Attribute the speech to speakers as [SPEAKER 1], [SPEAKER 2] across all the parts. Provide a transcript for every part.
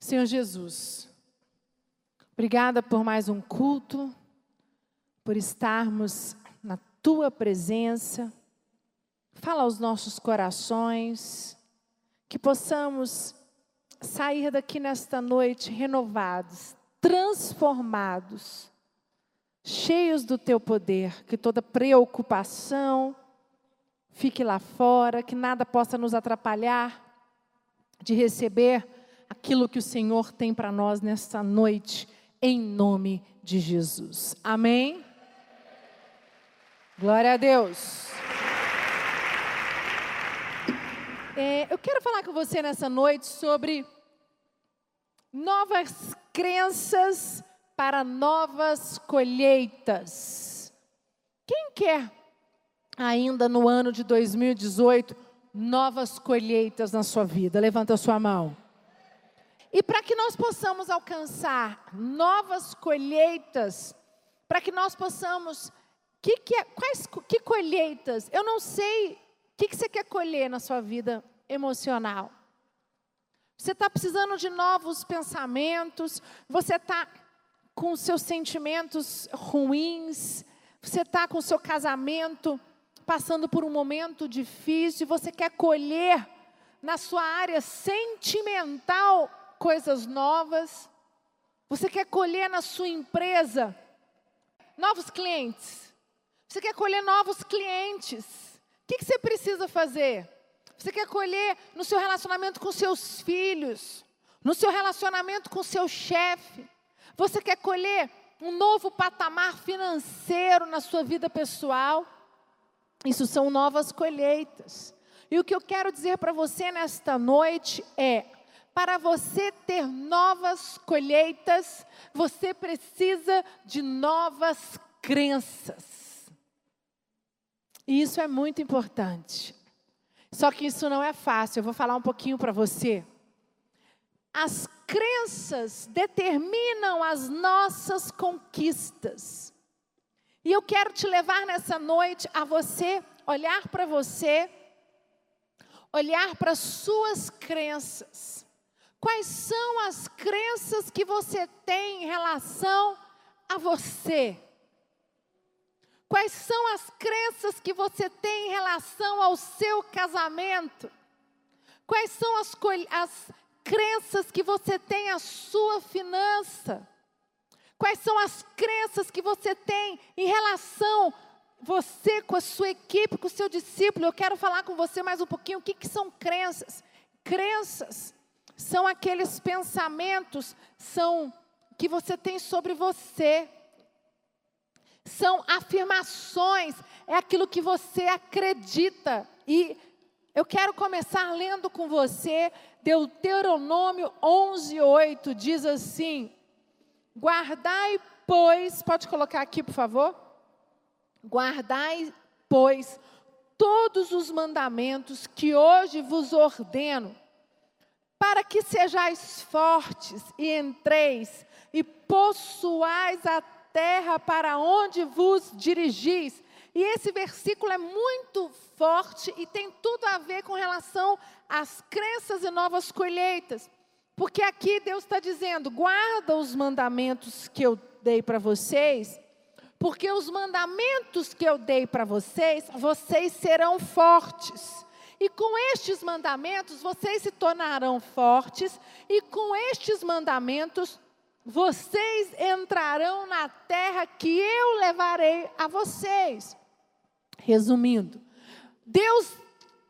[SPEAKER 1] Senhor Jesus, obrigada por mais um culto, por estarmos na tua presença. Fala aos nossos corações, que possamos sair daqui nesta noite renovados, transformados, cheios do teu poder, que toda preocupação fique lá fora, que nada possa nos atrapalhar de receber aquilo que o Senhor tem para nós nesta noite, em nome de Jesus. Amém? Glória a Deus. É, eu quero falar com você nessa noite sobre novas crenças para novas colheitas. Quem quer ainda no ano de 2018 novas colheitas na sua vida? Levanta a sua mão. E para que nós possamos alcançar novas colheitas, para que nós possamos. Que, que, é, quais, que colheitas? Eu não sei o que, que você quer colher na sua vida emocional. Você está precisando de novos pensamentos, você está com seus sentimentos ruins, você está com o seu casamento passando por um momento difícil, você quer colher na sua área sentimental coisas novas, você quer colher na sua empresa novos clientes, você quer colher novos clientes. O que, que você precisa fazer? Você quer colher no seu relacionamento com seus filhos, no seu relacionamento com seu chefe. Você quer colher um novo patamar financeiro na sua vida pessoal. Isso são novas colheitas. E o que eu quero dizer para você nesta noite é: para você ter novas colheitas, você precisa de novas crenças. E isso é muito importante. Só que isso não é fácil. Eu vou falar um pouquinho para você. As crenças determinam as nossas conquistas. E eu quero te levar nessa noite a você olhar para você, olhar para suas crenças. Quais são as crenças que você tem em relação a você? Quais são as crenças que você tem em relação ao seu casamento? Quais são as, as crenças que você tem à sua finança? Quais são as crenças que você tem em relação você com a sua equipe, com o seu discípulo? Eu quero falar com você mais um pouquinho o que, que são crenças. Crenças são aqueles pensamentos são que você tem sobre você. São afirmações, é aquilo que você acredita. E eu quero começar lendo com você Deuteronômio 11:8 diz assim: Guardai, pois, pode colocar aqui, por favor? Guardai, pois, todos os mandamentos que hoje vos ordeno para que sejais fortes e entreis e possuais a terra para onde vos dirigis. E esse versículo é muito forte e tem tudo a ver com relação às crenças e novas colheitas. Porque aqui Deus está dizendo: guarda os mandamentos que eu dei para vocês, porque os mandamentos que eu dei para vocês, vocês serão fortes. E com estes mandamentos vocês se tornarão fortes, e com estes mandamentos vocês entrarão na terra que eu levarei a vocês. Resumindo, Deus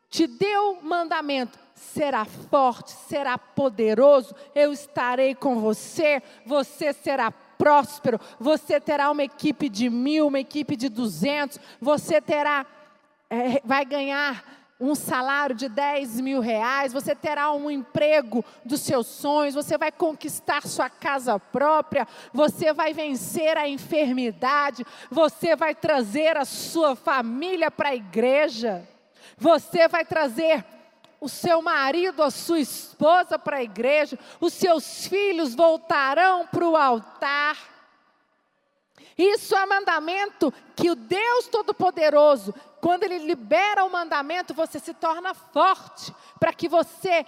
[SPEAKER 1] te deu mandamento, será forte, será poderoso, eu estarei com você, você será próspero, você terá uma equipe de mil, uma equipe de duzentos, você terá, é, vai ganhar um salário de 10 mil reais, você terá um emprego dos seus sonhos, você vai conquistar sua casa própria, você vai vencer a enfermidade, você vai trazer a sua família para a igreja, você vai trazer o seu marido, a sua esposa para a igreja, os seus filhos voltarão para o altar. Isso é mandamento que o Deus Todo-Poderoso, quando Ele libera o mandamento, você se torna forte para que você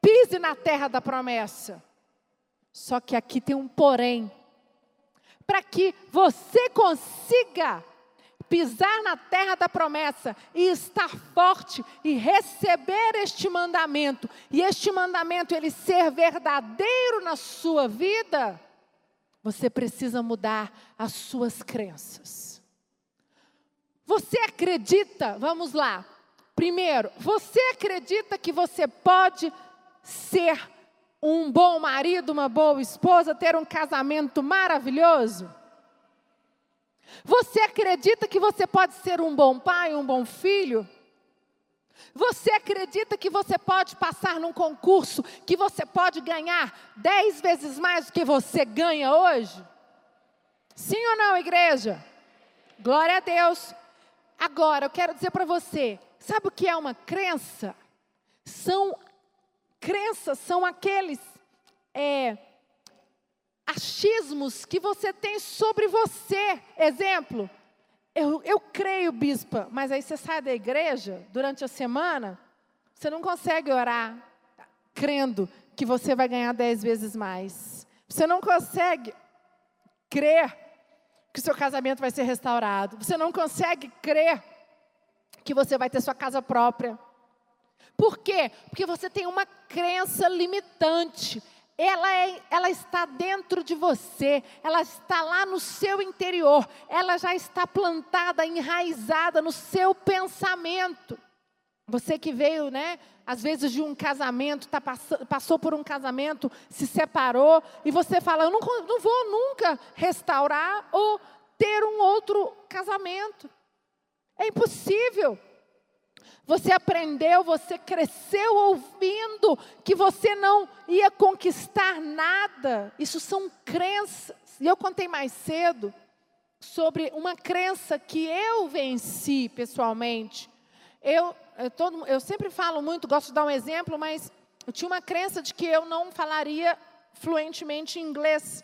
[SPEAKER 1] pise na terra da promessa. Só que aqui tem um porém. Para que você consiga pisar na terra da promessa e estar forte e receber este mandamento, e este mandamento ele ser verdadeiro na sua vida, você precisa mudar as suas crenças. Você acredita, vamos lá. Primeiro, você acredita que você pode ser um bom marido, uma boa esposa, ter um casamento maravilhoso? Você acredita que você pode ser um bom pai, um bom filho? Você acredita que você pode passar num concurso, que você pode ganhar dez vezes mais do que você ganha hoje? Sim ou não, igreja? Glória a Deus. Agora, eu quero dizer para você: sabe o que é uma crença? São crenças, são aqueles é, achismos que você tem sobre você. Exemplo, eu, eu creio, bispa, mas aí você sai da igreja durante a semana, você não consegue orar crendo que você vai ganhar dez vezes mais. Você não consegue crer que seu casamento vai ser restaurado. Você não consegue crer que você vai ter sua casa própria. Por quê? Porque você tem uma crença limitante ela, é, ela está dentro de você, ela está lá no seu interior, ela já está plantada, enraizada no seu pensamento. Você que veio, né, às vezes de um casamento, tá passou, por um casamento, se separou, e você fala: Eu não, não vou nunca restaurar ou ter um outro casamento. É impossível. Você aprendeu, você cresceu ouvindo que você não ia conquistar nada. Isso são crenças. E eu contei mais cedo sobre uma crença que eu venci pessoalmente. Eu, eu, todo, eu sempre falo muito, gosto de dar um exemplo, mas eu tinha uma crença de que eu não falaria fluentemente inglês.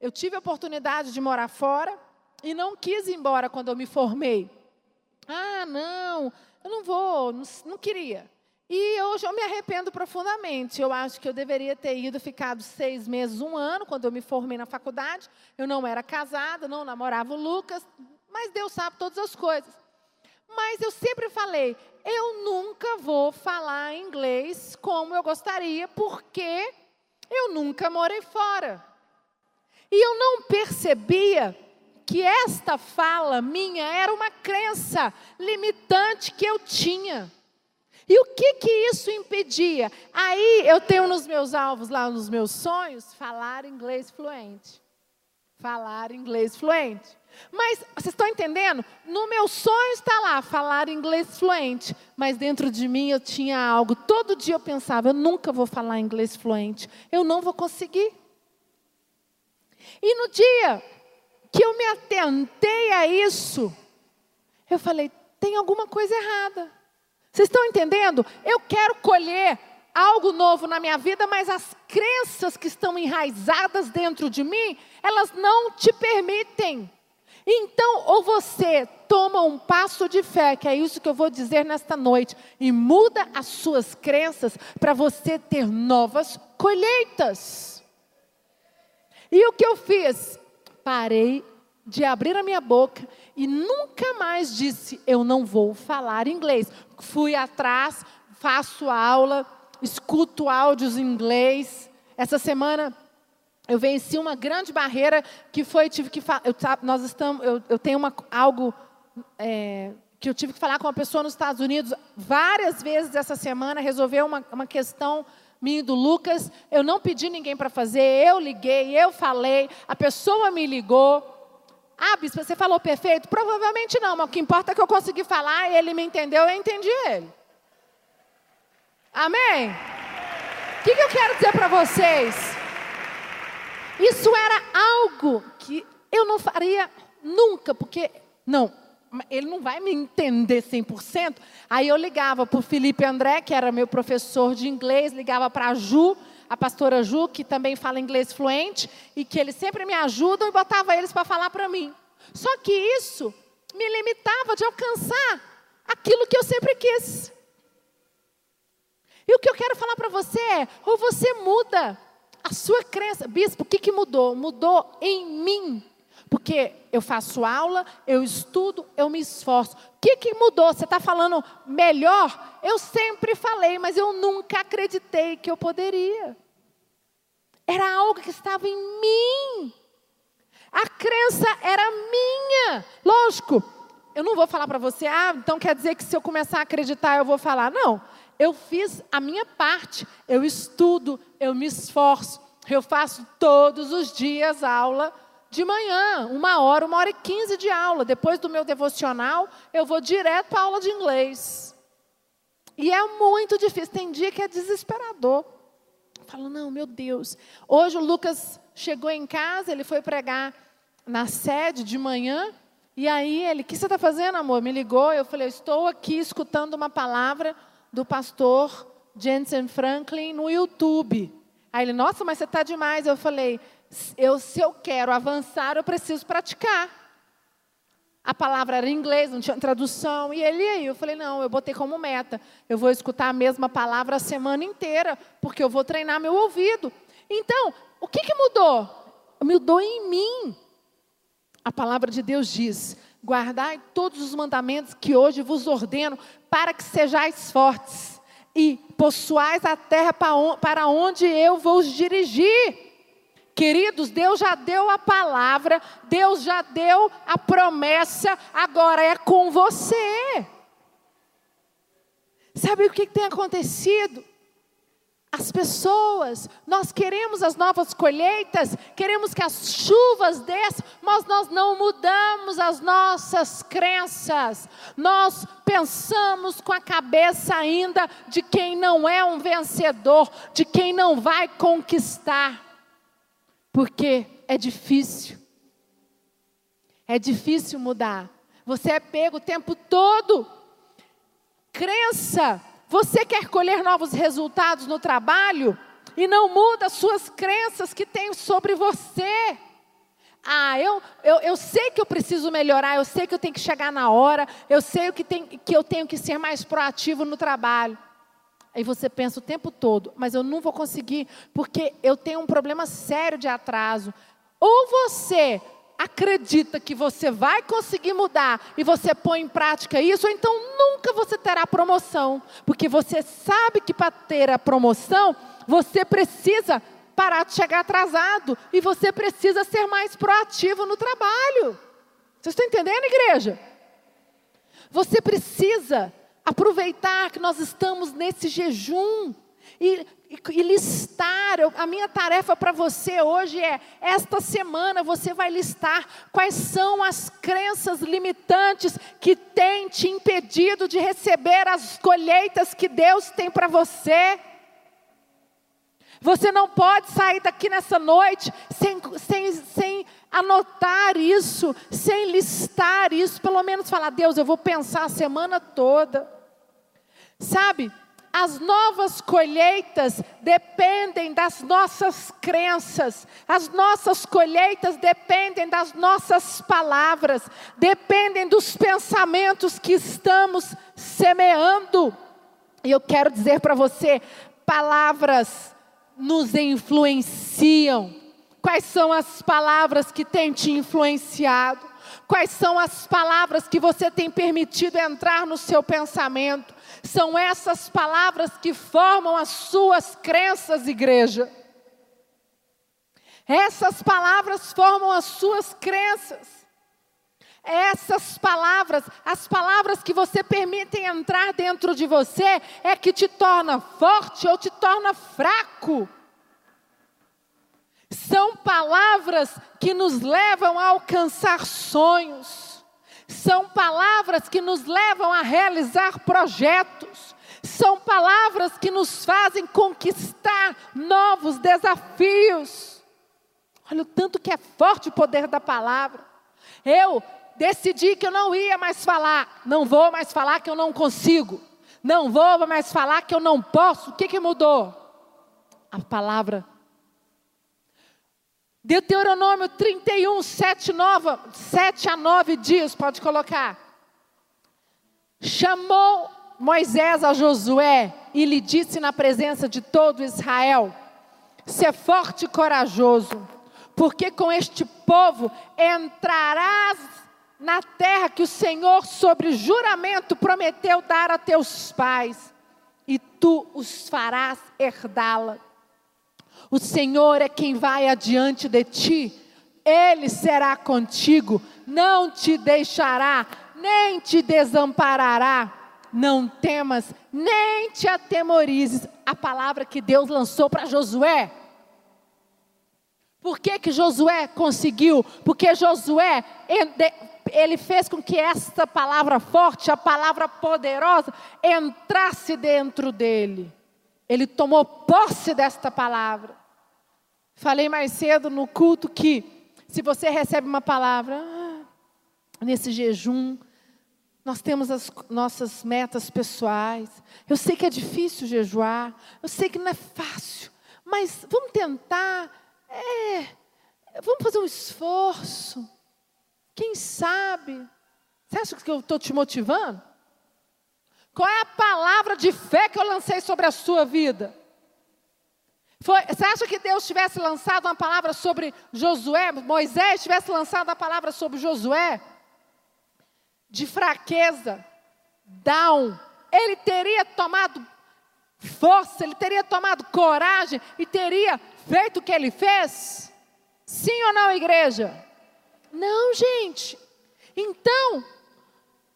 [SPEAKER 1] Eu tive a oportunidade de morar fora e não quis ir embora quando eu me formei. Ah, não, eu não vou, não, não queria. E hoje eu me arrependo profundamente. Eu acho que eu deveria ter ido, ficado seis meses, um ano, quando eu me formei na faculdade. Eu não era casada, não namorava o Lucas, mas Deus sabe todas as coisas. Mas eu sempre falei, eu nunca vou falar inglês como eu gostaria, porque eu nunca morei fora. E eu não percebia que esta fala minha era uma crença limitante que eu tinha. E o que que isso impedia? Aí eu tenho nos meus alvos, lá nos meus sonhos, falar inglês fluente. Falar inglês fluente. Mas vocês estão entendendo? No meu sonho está lá falar inglês fluente, mas dentro de mim eu tinha algo. Todo dia eu pensava, eu nunca vou falar inglês fluente. Eu não vou conseguir. E no dia que eu me atentei a isso, eu falei: tem alguma coisa errada. Vocês estão entendendo? Eu quero colher algo novo na minha vida, mas as crenças que estão enraizadas dentro de mim, elas não te permitem. Então, ou você toma um passo de fé, que é isso que eu vou dizer nesta noite, e muda as suas crenças para você ter novas colheitas. E o que eu fiz? parei de abrir a minha boca e nunca mais disse: Eu não vou falar inglês. Fui atrás, faço aula, escuto áudios em inglês. Essa semana eu venci uma grande barreira que foi tive que eu, nós estamos eu, eu tenho uma, algo é, que eu tive que falar com uma pessoa nos Estados Unidos várias vezes essa semana resolver uma, uma questão minha do Lucas, eu não pedi ninguém para fazer, eu liguei, eu falei, a pessoa me ligou. Ah, bispo, você falou perfeito? Provavelmente não, mas o que importa é que eu consegui falar, ele me entendeu, eu entendi ele. Amém? O que, que eu quero dizer para vocês? Isso era algo que eu não faria nunca, porque, não, ele não vai me entender 100%. Aí eu ligava para o Felipe André, que era meu professor de inglês, ligava para a Ju, a pastora Ju, que também fala inglês fluente, e que eles sempre me ajudam, e botava eles para falar para mim. Só que isso me limitava de alcançar aquilo que eu sempre quis. E o que eu quero falar para você é: ou você muda a sua crença. Bispo, o que, que mudou? Mudou em mim. Porque eu faço aula, eu estudo, eu me esforço. O que, que mudou? Você está falando melhor? Eu sempre falei, mas eu nunca acreditei que eu poderia. Era algo que estava em mim. A crença era minha. Lógico, eu não vou falar para você, ah, então quer dizer que se eu começar a acreditar eu vou falar. Não, eu fiz a minha parte. Eu estudo, eu me esforço. Eu faço todos os dias aula de manhã, uma hora, uma hora e quinze de aula. Depois do meu devocional, eu vou direto para aula de inglês. E é muito difícil. Tem dia que é desesperador. Eu falo, não, meu Deus. Hoje o Lucas chegou em casa, ele foi pregar na sede de manhã. E aí ele, o que você está fazendo, amor? Me ligou. Eu falei, estou aqui escutando uma palavra do pastor Jensen Franklin no YouTube. Aí ele, nossa, mas você está demais. Eu falei, eu, se eu quero avançar, eu preciso praticar. A palavra era em inglês, não tinha tradução. E ele aí, eu falei, não, eu botei como meta. Eu vou escutar a mesma palavra a semana inteira, porque eu vou treinar meu ouvido. Então, o que, que mudou? Mudou em mim. A palavra de Deus diz: guardai todos os mandamentos que hoje vos ordeno, para que sejais fortes e possuais a terra para onde eu vos dirigir. Queridos, Deus já deu a palavra, Deus já deu a promessa, agora é com você. Sabe o que tem acontecido? As pessoas, nós queremos as novas colheitas, queremos que as chuvas desçam, mas nós não mudamos as nossas crenças. Nós pensamos com a cabeça ainda de quem não é um vencedor, de quem não vai conquistar porque é difícil. É difícil mudar. Você é pego o tempo todo. Crença. Você quer colher novos resultados no trabalho e não muda as suas crenças que tem sobre você. Ah, eu, eu, eu sei que eu preciso melhorar, eu sei que eu tenho que chegar na hora, eu sei que, tem, que eu tenho que ser mais proativo no trabalho. Aí você pensa o tempo todo, mas eu não vou conseguir porque eu tenho um problema sério de atraso. Ou você acredita que você vai conseguir mudar e você põe em prática isso, então nunca você terá promoção, porque você sabe que para ter a promoção, você precisa parar de chegar atrasado e você precisa ser mais proativo no trabalho. Vocês estão entendendo, igreja? Você precisa aproveitar que nós estamos nesse jejum e, e, e listar. A minha tarefa para você hoje é: esta semana você vai listar quais são as crenças limitantes que têm te impedido de receber as colheitas que Deus tem para você. Você não pode sair daqui nessa noite sem, sem, sem anotar isso, sem listar isso, pelo menos falar, Deus, eu vou pensar a semana toda. Sabe, as novas colheitas dependem das nossas crenças, as nossas colheitas dependem das nossas palavras, dependem dos pensamentos que estamos semeando. E eu quero dizer para você: palavras nos influenciam. Quais são as palavras que têm te influenciado? Quais são as palavras que você tem permitido entrar no seu pensamento? São essas palavras que formam as suas crenças, igreja. Essas palavras formam as suas crenças. Essas palavras, as palavras que você permite entrar dentro de você, é que te torna forte ou te torna fraco. São palavras que nos levam a alcançar sonhos são palavras que nos levam a realizar projetos, são palavras que nos fazem conquistar novos desafios. Olha o tanto que é forte o poder da palavra. Eu decidi que eu não ia mais falar, não vou mais falar que eu não consigo, não vou mais falar que eu não posso. O que, que mudou? A palavra Deuteronômio 31, 7, 9, 7 a 9 diz, pode colocar. Chamou Moisés a Josué e lhe disse na presença de todo Israel: ser forte e corajoso, porque com este povo entrarás na terra que o Senhor, sobre juramento, prometeu dar a teus pais, e tu os farás herdá-la. O Senhor é quem vai adiante de ti, Ele será contigo, não te deixará, nem te desamparará. Não temas, nem te atemorizes. A palavra que Deus lançou para Josué. Por que, que Josué conseguiu? Porque Josué ele fez com que essa palavra forte, a palavra poderosa, entrasse dentro dele. Ele tomou posse desta palavra. Falei mais cedo no culto que, se você recebe uma palavra, ah, nesse jejum, nós temos as nossas metas pessoais. Eu sei que é difícil jejuar, eu sei que não é fácil, mas vamos tentar. É, vamos fazer um esforço. Quem sabe? Você acha que eu estou te motivando? Qual é a palavra de fé que eu lancei sobre a sua vida? Foi, você acha que Deus tivesse lançado uma palavra sobre Josué, Moisés tivesse lançado a palavra sobre Josué? De fraqueza, down, ele teria tomado força, ele teria tomado coragem e teria feito o que ele fez? Sim ou não, igreja? Não, gente. Então,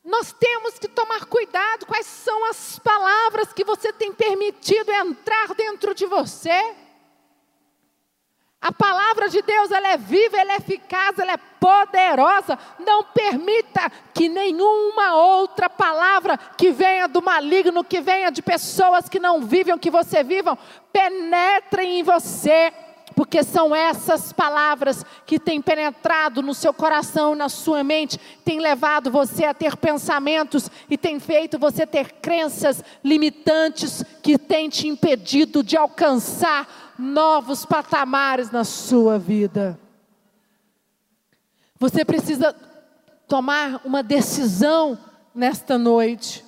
[SPEAKER 1] nós temos que tomar cuidado quais são as palavras que você tem permitido entrar dentro de você. A palavra de Deus, ela é viva, ela é eficaz, ela é poderosa. Não permita que nenhuma outra palavra que venha do maligno, que venha de pessoas que não vivem o que você vivam, penetre em você porque são essas palavras que têm penetrado no seu coração, na sua mente, têm levado você a ter pensamentos e têm feito você ter crenças limitantes que têm te impedido de alcançar novos patamares na sua vida. Você precisa tomar uma decisão nesta noite.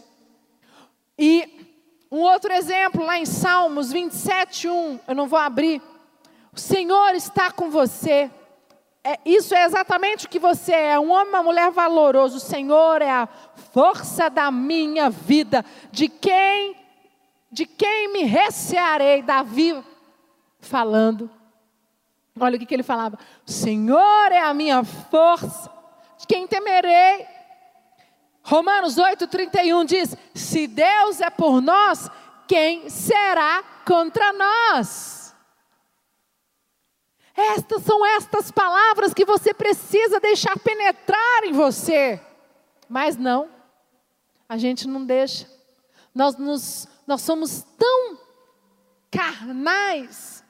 [SPEAKER 1] E um outro exemplo lá em Salmos 27, 1, eu não vou abrir, o Senhor está com você. É, isso é exatamente o que você é, um homem, uma mulher valoroso. O Senhor é a força da minha vida. De quem, de quem me recearei? Davi falando. Olha o que, que ele falava. O Senhor é a minha força. De quem temerei? Romanos 8,31 diz: Se Deus é por nós, quem será contra nós? Estas são estas palavras que você precisa deixar penetrar em você. Mas não, a gente não deixa. Nós, nos, nós somos tão carnais.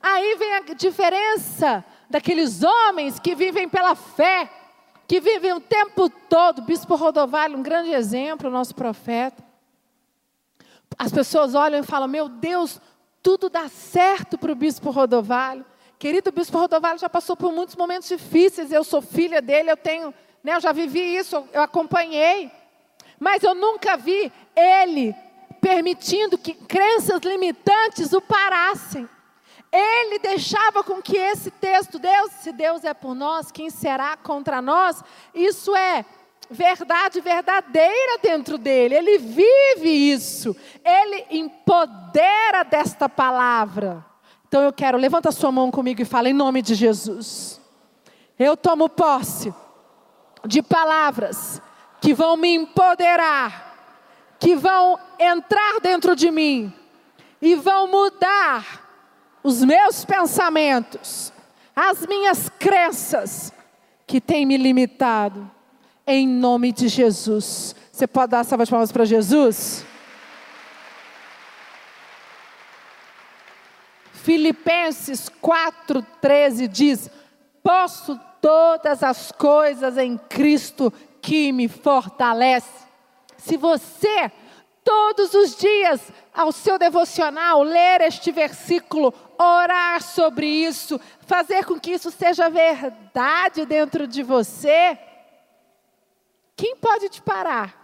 [SPEAKER 1] Aí vem a diferença daqueles homens que vivem pela fé, que vivem o tempo todo. Bispo Rodovalho, um grande exemplo, nosso profeta. As pessoas olham e falam: Meu Deus, tudo dá certo para o Bispo Rodovalho. Querido Bispo Rodovalho já passou por muitos momentos difíceis, eu sou filha dele, eu tenho, né, eu já vivi isso, eu acompanhei. Mas eu nunca vi ele permitindo que crenças limitantes o parassem. Ele deixava com que esse texto, Deus, se Deus é por nós, quem será contra nós? Isso é verdade verdadeira dentro dele. Ele vive isso. Ele empodera desta palavra. Então eu quero, levanta sua mão comigo e fala em nome de Jesus. Eu tomo posse de palavras que vão me empoderar, que vão entrar dentro de mim e vão mudar os meus pensamentos, as minhas crenças que têm me limitado. Em nome de Jesus. Você pode dar salva de palmas para Jesus? Filipenses 4,13 diz: Posso todas as coisas em Cristo que me fortalece. Se você, todos os dias, ao seu devocional, ler este versículo, orar sobre isso, fazer com que isso seja verdade dentro de você, quem pode te parar?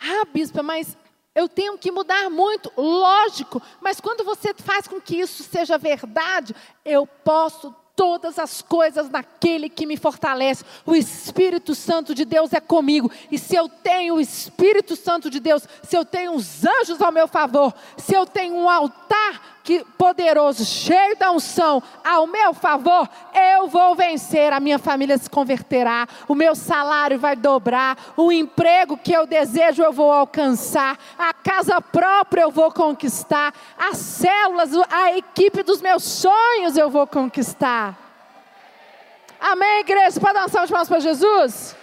[SPEAKER 1] Ah, bispa, mas Eu tenho que mudar muito, lógico, mas quando você faz com que isso seja verdade, eu posso todas as coisas naquele que me fortalece. O Espírito Santo de Deus é comigo. E se eu tenho o Espírito Santo de Deus, se eu tenho os anjos ao meu favor, se eu tenho um altar que poderoso, cheio da unção, ao meu favor, eu vou vencer, a minha família se converterá, o meu salário vai dobrar, o emprego que eu desejo eu vou alcançar, a casa própria eu vou conquistar, as células, a equipe dos meus sonhos eu vou conquistar. Amém, igreja? Pode dar um salve de palmas para Jesus?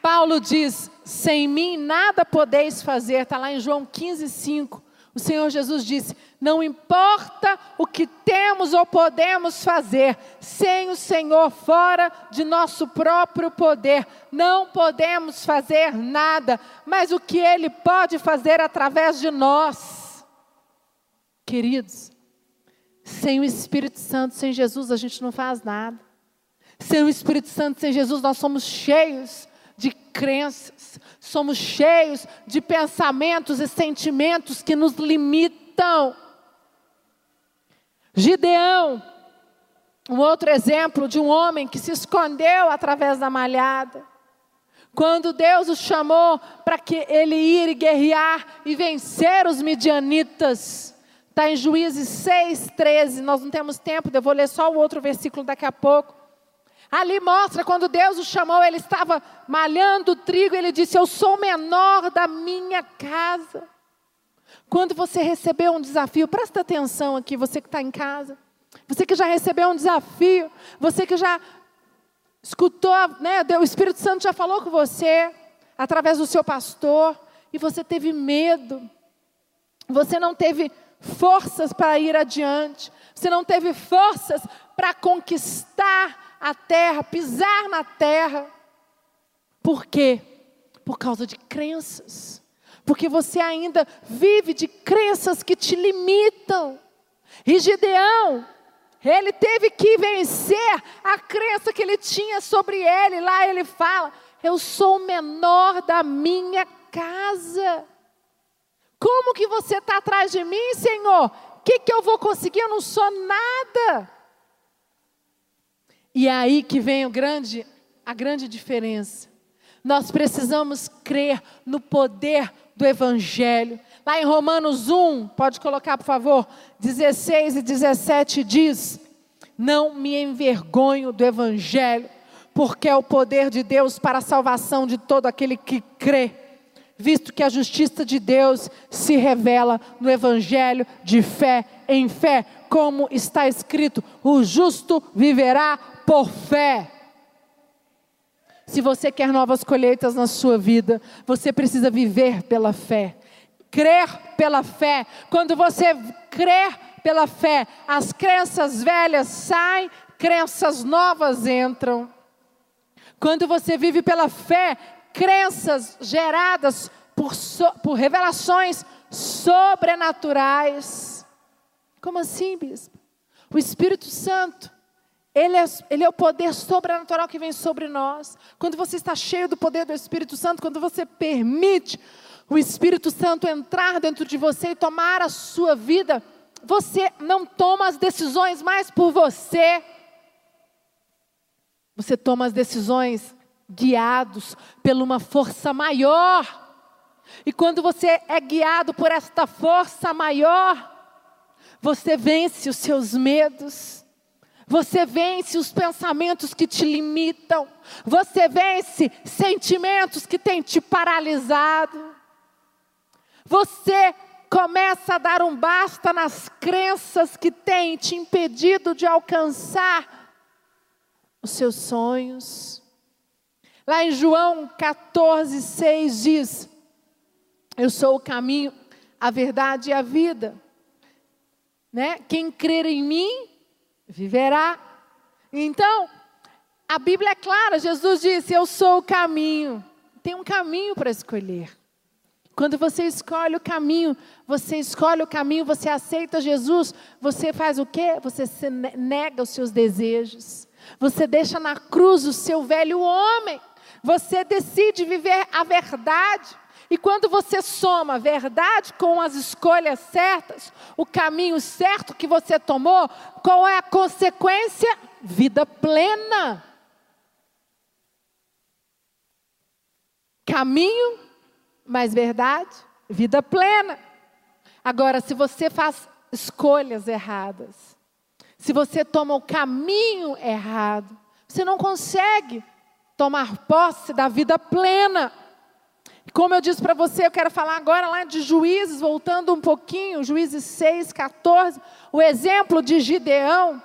[SPEAKER 1] Paulo diz: sem mim nada podeis fazer, está lá em João 15, 5. O Senhor Jesus disse: Não importa o que temos ou podemos fazer, sem o Senhor fora de nosso próprio poder, não podemos fazer nada, mas o que Ele pode fazer através de nós. Queridos, sem o Espírito Santo, sem Jesus, a gente não faz nada. Sem o Espírito Santo, sem Jesus, nós somos cheios crenças, somos cheios de pensamentos e sentimentos que nos limitam. Gideão, um outro exemplo de um homem que se escondeu através da malhada. Quando Deus o chamou para que ele ir guerrear e vencer os midianitas, está em Juízes 6, 13. Nós não temos tempo, eu vou ler só o outro versículo daqui a pouco. Ali mostra quando Deus o chamou, ele estava malhando trigo, ele disse: Eu sou o menor da minha casa. Quando você recebeu um desafio, presta atenção aqui, você que está em casa, você que já recebeu um desafio, você que já escutou, né, o Espírito Santo já falou com você, através do seu pastor, e você teve medo, você não teve forças para ir adiante, você não teve forças para conquistar a terra, pisar na terra. Por quê? Por causa de crenças. Porque você ainda vive de crenças que te limitam. E Gideão, ele teve que vencer a crença que ele tinha sobre ele. Lá ele fala: Eu sou o menor da minha casa. Como que você está atrás de mim, Senhor? O que, que eu vou conseguir? Eu não sou nada. E é aí que vem grande, a grande diferença. Nós precisamos crer no poder do Evangelho. Lá em Romanos 1, pode colocar por favor, 16 e 17 diz: Não me envergonho do Evangelho, porque é o poder de Deus para a salvação de todo aquele que crê, visto que a justiça de Deus se revela no Evangelho de fé em fé, como está escrito: o justo viverá por fé. Se você quer novas colheitas na sua vida, você precisa viver pela fé, crer pela fé. Quando você crer pela fé, as crenças velhas saem, crenças novas entram. Quando você vive pela fé, crenças geradas por, so, por revelações sobrenaturais. Como assim, bispo? O Espírito Santo ele é, ele é o poder sobrenatural que vem sobre nós. Quando você está cheio do poder do Espírito Santo, quando você permite o Espírito Santo entrar dentro de você e tomar a sua vida, você não toma as decisões mais por você. Você toma as decisões guiados por uma força maior. E quando você é guiado por esta força maior, você vence os seus medos. Você vence os pensamentos que te limitam. Você vence sentimentos que têm te paralisado. Você começa a dar um basta nas crenças que têm te impedido de alcançar os seus sonhos. Lá em João 14, 6 diz: Eu sou o caminho, a verdade e a vida. Né? Quem crer em mim, viverá. Então, a Bíblia é clara, Jesus disse: Eu sou o caminho. Tem um caminho para escolher. Quando você escolhe o caminho, você escolhe o caminho, você aceita Jesus, você faz o quê? Você nega os seus desejos. Você deixa na cruz o seu velho homem. você decide viver a verdade. E quando você soma verdade com as escolhas certas, o caminho certo que você tomou, qual é a consequência? Vida plena. Caminho mais verdade, vida plena. Agora, se você faz escolhas erradas, se você toma o caminho errado, você não consegue tomar posse da vida plena. Como eu disse para você, eu quero falar agora lá de Juízes, voltando um pouquinho, Juízes 6, 14, o exemplo de Gideão.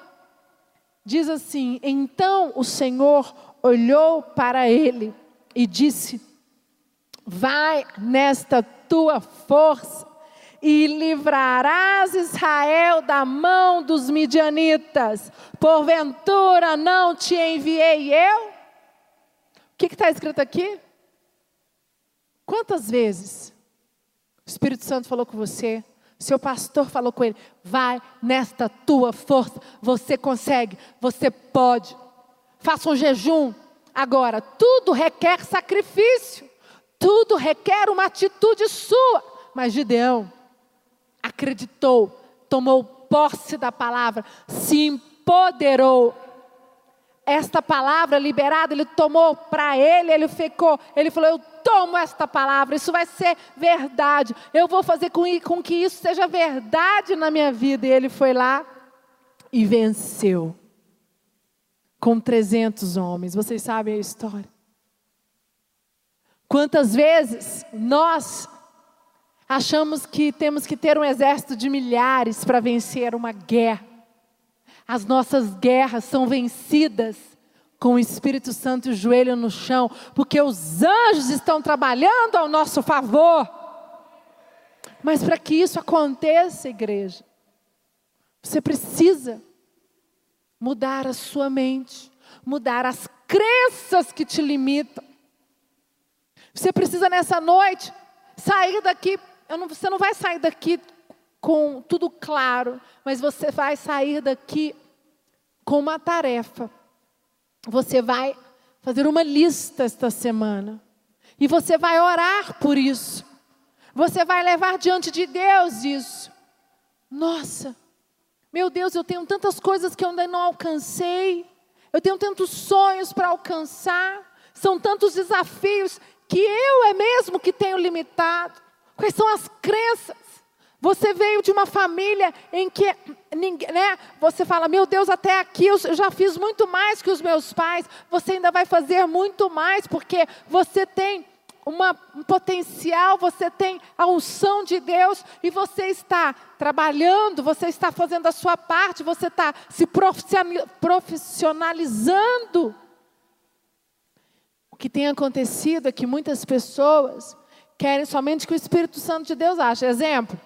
[SPEAKER 1] Diz assim: Então o Senhor olhou para ele e disse: Vai nesta tua força e livrarás Israel da mão dos midianitas. Porventura não te enviei eu? O que está escrito aqui? Quantas vezes o Espírito Santo falou com você? Seu pastor falou com ele: vai nesta tua força, você consegue, você pode. Faça um jejum. Agora, tudo requer sacrifício. Tudo requer uma atitude sua. Mas Gideão acreditou, tomou posse da palavra, se empoderou. Esta palavra liberada, ele tomou para ele, ele ficou, ele falou: Eu tomo esta palavra, isso vai ser verdade. Eu vou fazer com, com que isso seja verdade na minha vida. E ele foi lá e venceu com 300 homens. Vocês sabem a história. Quantas vezes nós achamos que temos que ter um exército de milhares para vencer uma guerra? As nossas guerras são vencidas com o Espírito Santo e o joelho no chão, porque os anjos estão trabalhando ao nosso favor. Mas para que isso aconteça, igreja, você precisa mudar a sua mente, mudar as crenças que te limitam. Você precisa nessa noite sair daqui. Não, você não vai sair daqui com tudo claro, mas você vai sair daqui com uma tarefa. Você vai fazer uma lista esta semana. E você vai orar por isso. Você vai levar diante de Deus isso. Nossa, meu Deus, eu tenho tantas coisas que eu ainda não alcancei. Eu tenho tantos sonhos para alcançar. São tantos desafios que eu é mesmo que tenho limitado? Quais são as crenças? Você veio de uma família em que né, você fala, meu Deus, até aqui eu já fiz muito mais que os meus pais. Você ainda vai fazer muito mais, porque você tem uma, um potencial, você tem a unção de Deus e você está trabalhando, você está fazendo a sua parte, você está se profissionalizando que tem acontecido é que muitas pessoas querem somente que o Espírito Santo de Deus ache. Exemplo,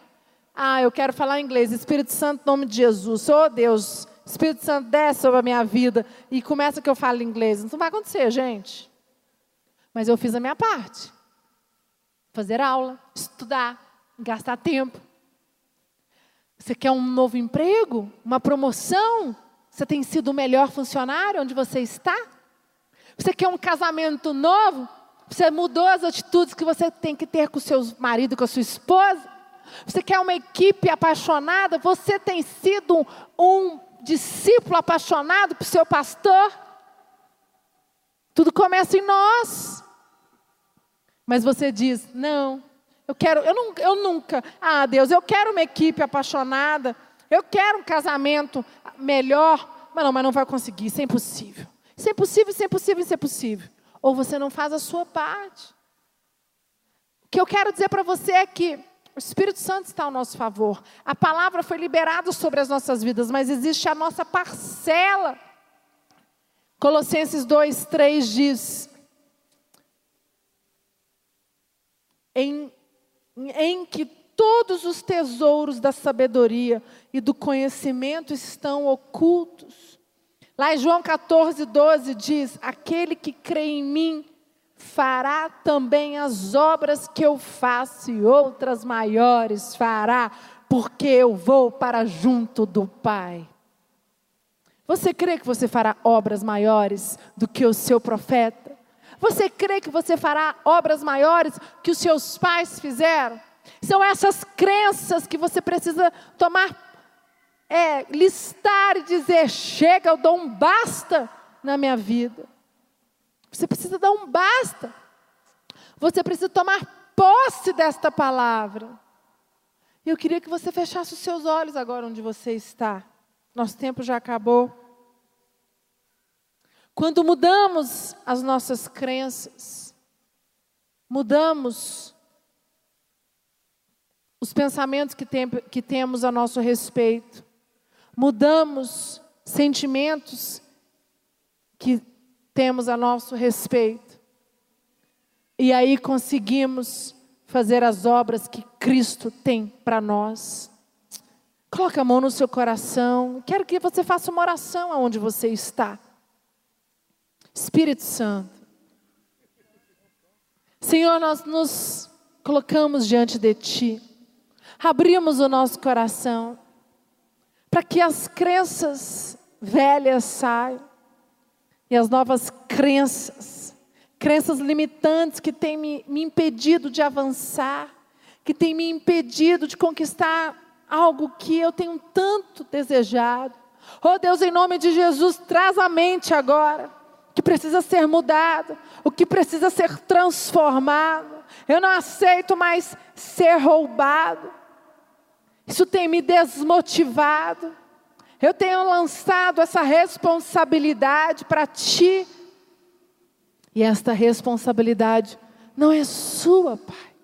[SPEAKER 1] ah, eu quero falar inglês, Espírito Santo, nome de Jesus, oh Deus, Espírito Santo desce sobre a minha vida e começa que eu falo inglês. Isso não vai acontecer, gente. Mas eu fiz a minha parte. Fazer aula, estudar, gastar tempo. Você quer um novo emprego? Uma promoção? Você tem sido o melhor funcionário onde você está? Você quer um casamento novo? Você mudou as atitudes que você tem que ter com seu marido, com a sua esposa? Você quer uma equipe apaixonada? Você tem sido um, discípulo apaixonado por seu pastor? Tudo começa em nós. Mas você diz: não, eu quero, eu, não, eu nunca. Ah, Deus, eu quero uma equipe apaixonada. Eu quero um casamento melhor. Mas não, mas não vai conseguir, isso é impossível. Isso é impossível, isso é impossível, isso é possível. Ou você não faz a sua parte. O que eu quero dizer para você é que o Espírito Santo está ao nosso favor. A palavra foi liberada sobre as nossas vidas, mas existe a nossa parcela. Colossenses 2, 3 diz: em, em que todos os tesouros da sabedoria e do conhecimento estão ocultos Lá em João 14, 12 diz: Aquele que crê em mim fará também as obras que eu faço, e outras maiores fará, porque eu vou para junto do Pai. Você crê que você fará obras maiores do que o seu profeta? Você crê que você fará obras maiores que os seus pais fizeram? São essas crenças que você precisa tomar, é, listar e dizer: chega, eu dou um basta na minha vida. Você precisa dar um basta. Você precisa tomar posse desta palavra. Eu queria que você fechasse os seus olhos agora onde você está. Nosso tempo já acabou. Quando mudamos as nossas crenças, mudamos os pensamentos que, tem, que temos a nosso respeito, mudamos sentimentos que temos a nosso respeito, e aí conseguimos fazer as obras que Cristo tem para nós. Coloque a mão no seu coração. Quero que você faça uma oração aonde você está. Espírito Santo. Senhor, nós nos colocamos diante de Ti. Abrimos o nosso coração para que as crenças velhas saiam as novas crenças crenças limitantes que têm me, me impedido de avançar, que têm me impedido de conquistar algo que eu tenho tanto desejado. Oh Deus, em nome de Jesus, traz a mente agora que precisa ser mudado, o que precisa ser transformado. Eu não aceito mais ser roubado. Isso tem me desmotivado. Eu tenho lançado essa responsabilidade para ti e esta responsabilidade não é sua, Pai.